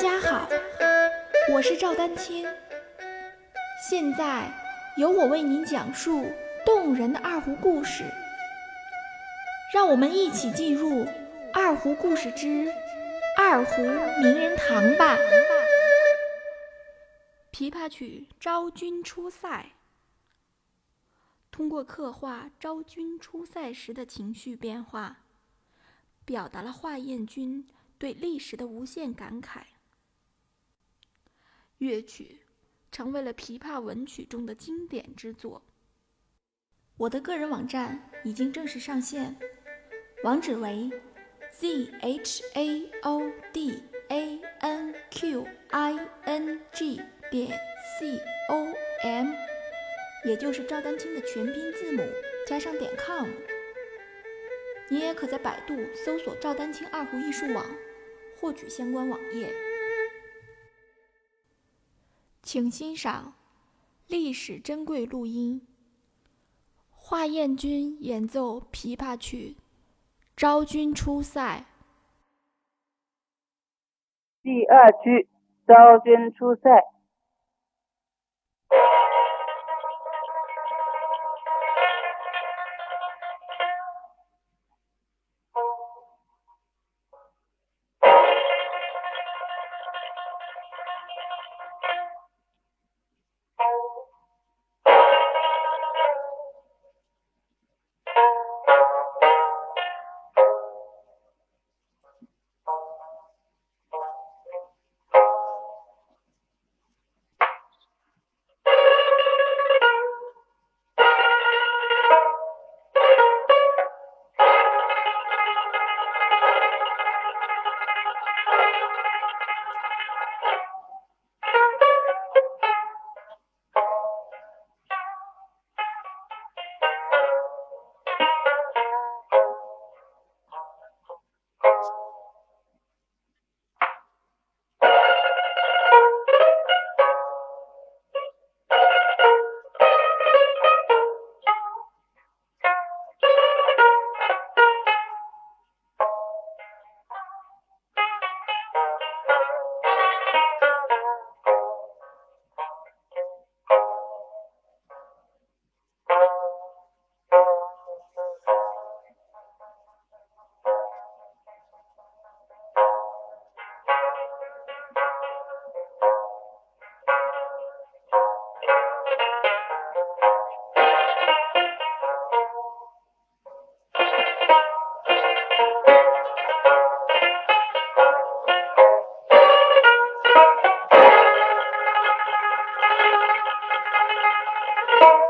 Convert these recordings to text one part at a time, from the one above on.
家好，我是赵丹青。现在由我为您讲述动人的二胡故事，让我们一起进入《二胡故事之二胡名人堂》吧。琵琶曲《昭君出塞》，通过刻画昭君出塞时的情绪变化，表达了华彦钧对历史的无限感慨。乐曲成为了琵琶文曲中的经典之作。我的个人网站已经正式上线，网址为 z h a o d a n q i n g 点 c o m，也就是赵丹青的全拼字母加上点 com。你也可在百度搜索“赵丹青二胡艺术网”，获取相关网页。请欣赏历史珍贵录音：华彦钧演奏琵琶曲《昭君出塞》第二句《昭君出塞》。Thank you.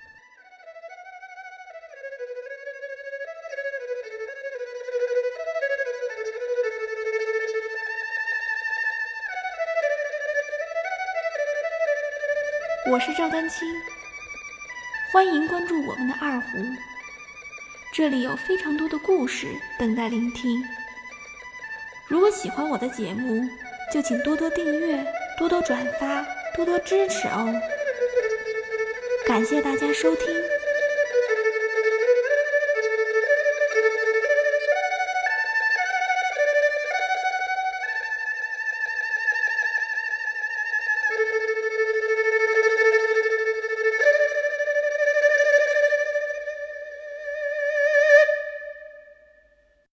我是赵丹青，欢迎关注我们的二胡，这里有非常多的故事等待聆听。如果喜欢我的节目，就请多多订阅、多多转发、多多支持哦！感谢大家收听。